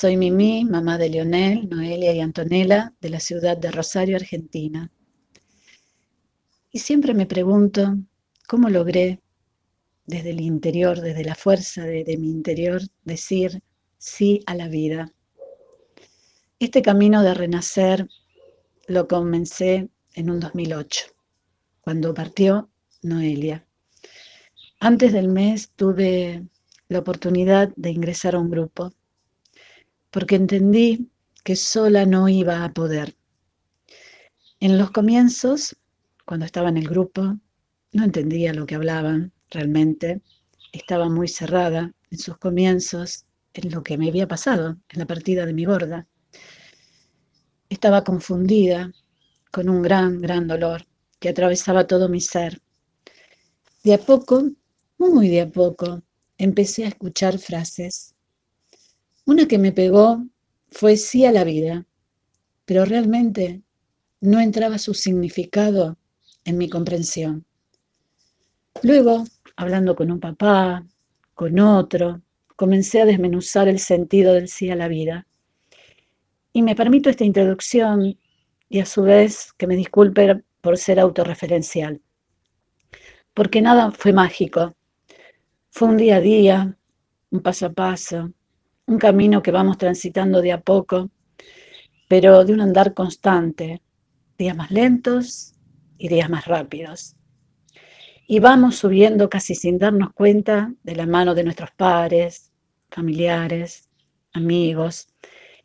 Soy Mimi, mamá de Leonel, Noelia y Antonella, de la ciudad de Rosario, Argentina. Y siempre me pregunto cómo logré desde el interior, desde la fuerza de, de, mi interior, decir sí a la vida. Este camino de renacer lo comencé en un 2008, cuando partió Noelia. Antes del mes tuve la oportunidad de ingresar a un grupo, porque entendí que sola no iba a poder. En los comienzos, cuando estaba en el grupo, no entendía lo que hablaban realmente, estaba muy cerrada en sus comienzos, en lo que me había pasado, en la partida de mi gorda. Estaba confundida con un gran, gran dolor que atravesaba todo mi ser. De a poco, muy de a poco, empecé a escuchar frases. Una que me pegó fue sí a la vida, pero realmente no entraba su significado en mi comprensión. Luego, hablando con un papá, con otro, comencé a desmenuzar el sentido del sí a la vida. Y me permito esta introducción y a su vez que me disculpe por ser autorreferencial, porque nada fue mágico. Fue un día a día, un paso a paso, un camino que vamos transitando de a poco, pero de un andar constante, días más lentos y días más rápidos y vamos subiendo casi sin darnos cuenta de la mano de nuestros padres, familiares, amigos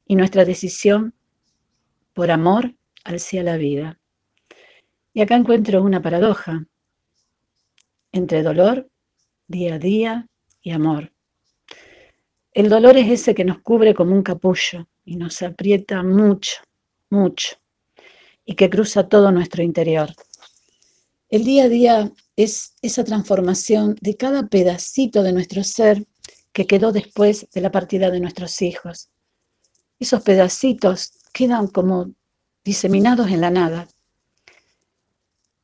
y nuestra decisión por amor hacia la vida. Y acá encuentro una paradoja entre dolor, día a día y amor. El dolor es ese que nos cubre como un capullo y nos aprieta mucho, mucho, y que cruza todo nuestro interior. El día a día es esa transformación de cada pedacito de nuestro ser que quedó después de la partida de nuestros hijos. Esos pedacitos quedan como diseminados en la nada.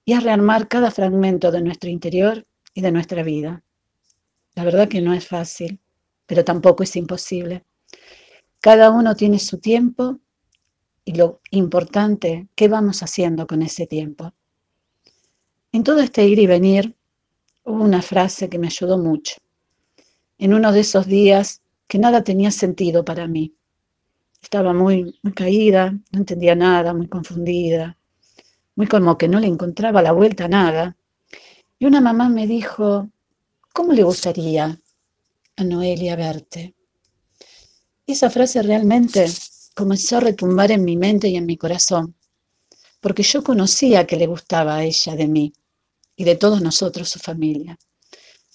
Y es rearmar cada fragmento de nuestro interior y de nuestra vida. La verdad que no es fácil, pero tampoco es imposible. Cada uno tiene su tiempo y lo importante, ¿qué vamos haciendo con ese tiempo? En todo este ir y venir hubo una frase que me ayudó mucho. En uno de esos días que nada tenía sentido para mí. Estaba muy, muy caída, no entendía nada, muy confundida, muy como que no le encontraba la vuelta a nada. Y una mamá me dijo, ¿cómo le gustaría a Noelia verte? Esa frase realmente comenzó a retumbar en mi mente y en mi corazón, porque yo conocía que le gustaba a ella de mí y de todos nosotros, su familia.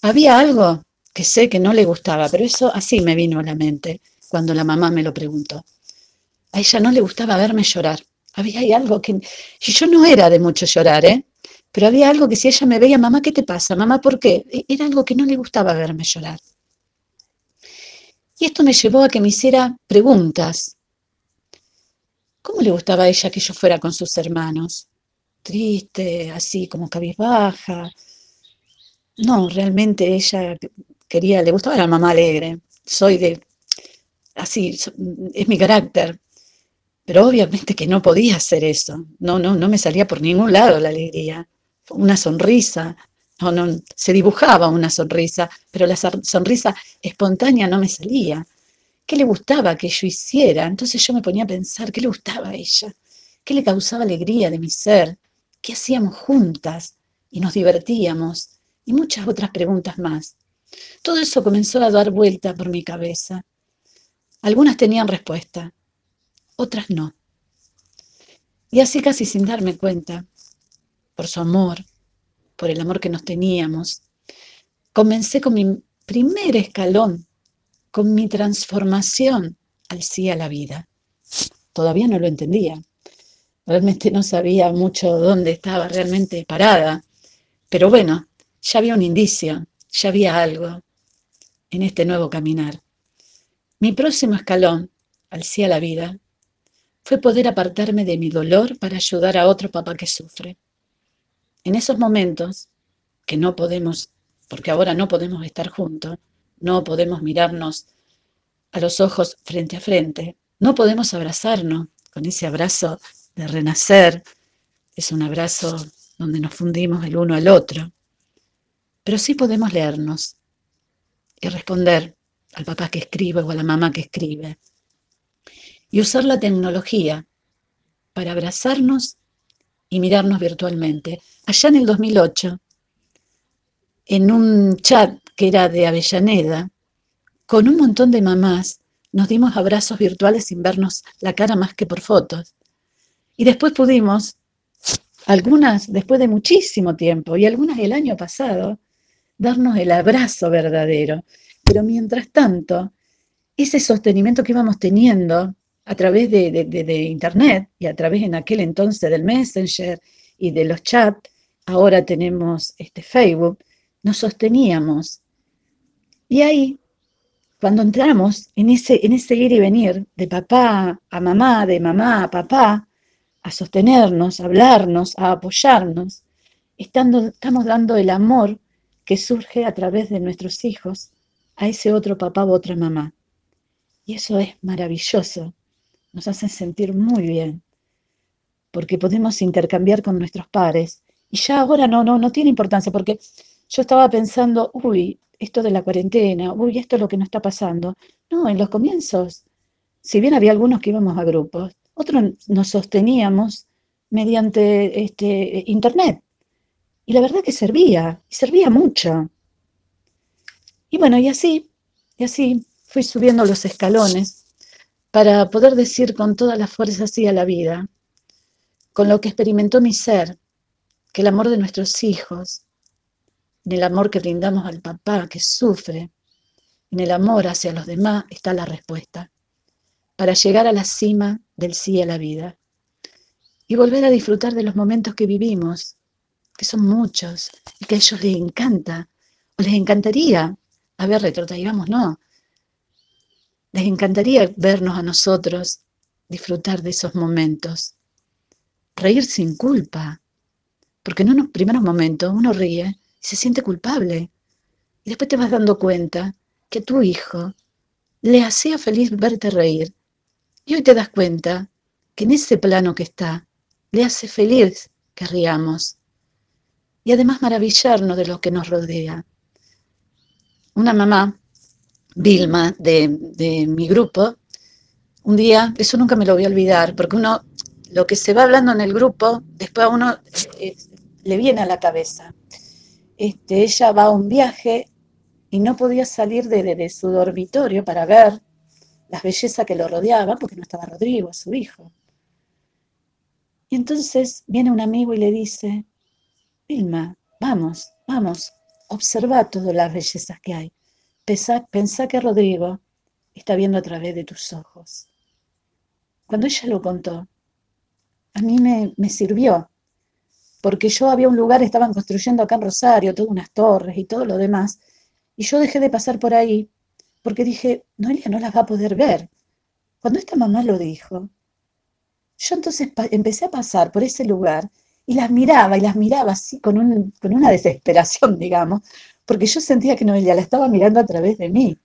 Había algo que sé que no le gustaba, pero eso así me vino a la mente cuando la mamá me lo preguntó. A ella no le gustaba verme llorar. Había algo que... Yo no era de mucho llorar, ¿eh? Pero había algo que si ella me veía, mamá, ¿qué te pasa? Mamá, ¿por qué? E, era algo que no le gustaba verme llorar. Y esto me llevó a que me hiciera preguntas. ¿Cómo le gustaba a ella que yo fuera con sus hermanos? triste, así como cabizbaja. No, realmente ella quería, le gustaba la mamá alegre. Soy de, así, es mi carácter. Pero obviamente que no podía hacer eso. No, no, no me salía por ningún lado la alegría. Una sonrisa, no, se dibujaba una sonrisa, pero la sonrisa espontánea no me salía. ¿Qué le gustaba que yo hiciera? Entonces yo me ponía a pensar, ¿qué le gustaba a ella? ¿Qué le causaba alegría de mi ser? qué hacíamos juntas y nos divertíamos y muchas otras preguntas más. Todo eso comenzó a dar vuelta por mi cabeza. Algunas tenían respuesta, otras no. Y así casi sin darme cuenta, por su amor, por el amor que nos teníamos, comencé con mi primer escalón, con mi transformación al sí a la vida. Todavía no lo entendía, Realmente no sabía mucho dónde estaba realmente parada, pero bueno, ya había un indicio, ya había algo en este nuevo caminar. Mi próximo escalón, al sí a la vida, fue poder apartarme de mi dolor para ayudar a otro papá que sufre. En esos momentos, que no podemos, porque ahora no podemos estar juntos, no podemos mirarnos a los ojos frente a frente. No podemos abrazarnos con ese abrazo de renacer. Es un abrazo donde nos fundimos el uno al otro. Pero sí podemos leernos y responder al papá que escribe o a la mamá que escribe. Y usar la tecnología para abrazarnos y mirarnos virtualmente. Allá en el 2008, en un chat que era de Avellaneda, con un montón de mamás, nos dimos abrazos virtuales sin vernos la cara más que por fotos. Y después pudimos, algunas después de muchísimo tiempo y algunas el año pasado, darnos el abrazo verdadero. Pero mientras tanto, ese sostenimiento que íbamos teniendo a través de, Internet y a través en aquel entonces del Messenger y de los chats, ahora tenemos este Facebook, nos sosteníamos. Y ahí, cuando entramos en ese, en ese ir y venir de papá a mamá, de mamá a papá, a sostenernos, a hablarnos, a apoyarnos, estando, estamos dando el amor que surge a través de nuestros hijos a ese otro papá u otra mamá. Y eso es maravilloso, nos hace sentir muy bien, porque podemos intercambiar con nuestros pares. Y ya ahora no, no, no tiene importancia, porque yo estaba pensando, uy, esto de la cuarentena, uy, esto es lo que nos está pasando. No, en los comienzos, si bien había algunos que íbamos a grupos, otros nos sosteníamos mediante este, internet. Y la verdad que servía, y servía mucho. Y bueno, y así, y así fui subiendo los escalones para poder decir con toda la fuerza así a la vida, con lo que experimentó mi ser, que el amor de nuestros hijos, en el amor que brindamos al papá que sufre, en el amor hacia los demás está la respuesta, para llegar a la cima del sí a la vida y volver a disfrutar de los momentos que vivimos, que son muchos y que a ellos les encanta, o les encantaría a ver, retrotraigamos, no. Les encantaría vernos a nosotros, disfrutar de esos momentos, reír sin culpa, porque en unos primeros momentos uno ríe y se siente culpable, y después te vas dando cuenta que tu hijo le hacía feliz verte reír, y hoy te das cuenta que en ese plano que está, le hace feliz que riamos, y además maravillarnos de lo que nos rodea. Una mamá, Vilma, de, mi grupo, un día, eso nunca me lo voy a olvidar, porque uno, lo que se va hablando en el grupo, después a uno eh, le viene a la cabeza. Este, ella va a un viaje y no podía salir de, su dormitorio para ver las bellezas que lo rodeaban, porque no estaba Rodrigo, su hijo. Y entonces viene un amigo y le dice, Vilma, vamos, vamos, observa todas las bellezas que hay. Pensá, que Rodrigo está viendo a través de tus ojos. Cuando ella lo contó, a mí me, sirvió, porque yo había un lugar, estaban construyendo acá en Rosario, todas unas torres y todo lo demás, y yo dejé de pasar por ahí porque dije, Noelia no las va a poder ver. Cuando esta mamá lo dijo, yo entonces empecé a pasar por ese lugar y las miraba y las miraba así con, una desesperación, digamos, porque yo sentía que Noelia la estaba mirando a través de mí.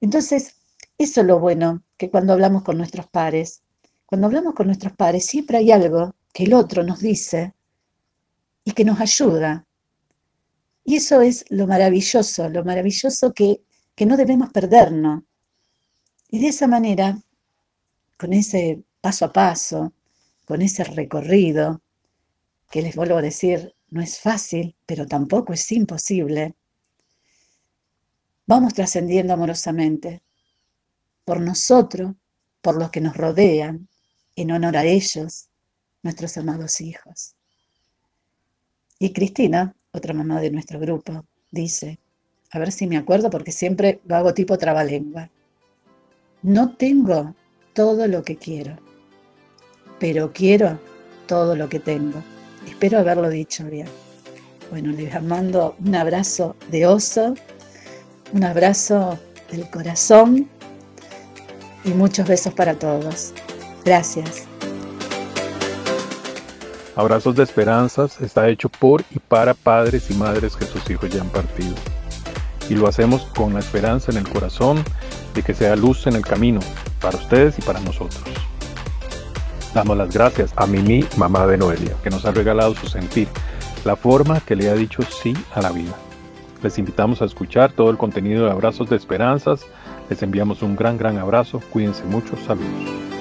Entonces, eso es lo bueno, que cuando hablamos con nuestros pares, cuando hablamos con nuestros pares, siempre hay algo que el otro nos dice y que nos ayuda. Y eso es lo maravilloso, lo maravilloso que, que no debemos perdernos. Y de esa manera, con ese paso a paso, con ese recorrido, que les vuelvo a decir, no es fácil, pero tampoco es imposible, vamos trascendiendo amorosamente por nosotros, por los que nos rodean, en honor a ellos, nuestros amados hijos. Y Cristina, otra mamá de nuestro grupo, dice, a ver si me acuerdo porque siempre lo hago tipo trabalengua, no tengo todo lo que quiero, pero quiero todo lo que tengo. Espero haberlo dicho bien. Bueno, les mando un abrazo de oso, un abrazo del corazón y muchos besos para todos. Gracias. Abrazos de Esperanzas está hecho por y para padres y madres que sus hijos ya han partido. Y lo hacemos con la esperanza en el corazón y que sea luz en el camino para ustedes y para nosotros. Damos las gracias a Mimi, mamá de Noelia, que nos ha regalado su sentir, la forma que le ha dicho sí a la vida. Les invitamos a escuchar todo el contenido de Abrazos de Esperanzas. Les enviamos un gran, gran abrazo. Cuídense mucho. Saludos.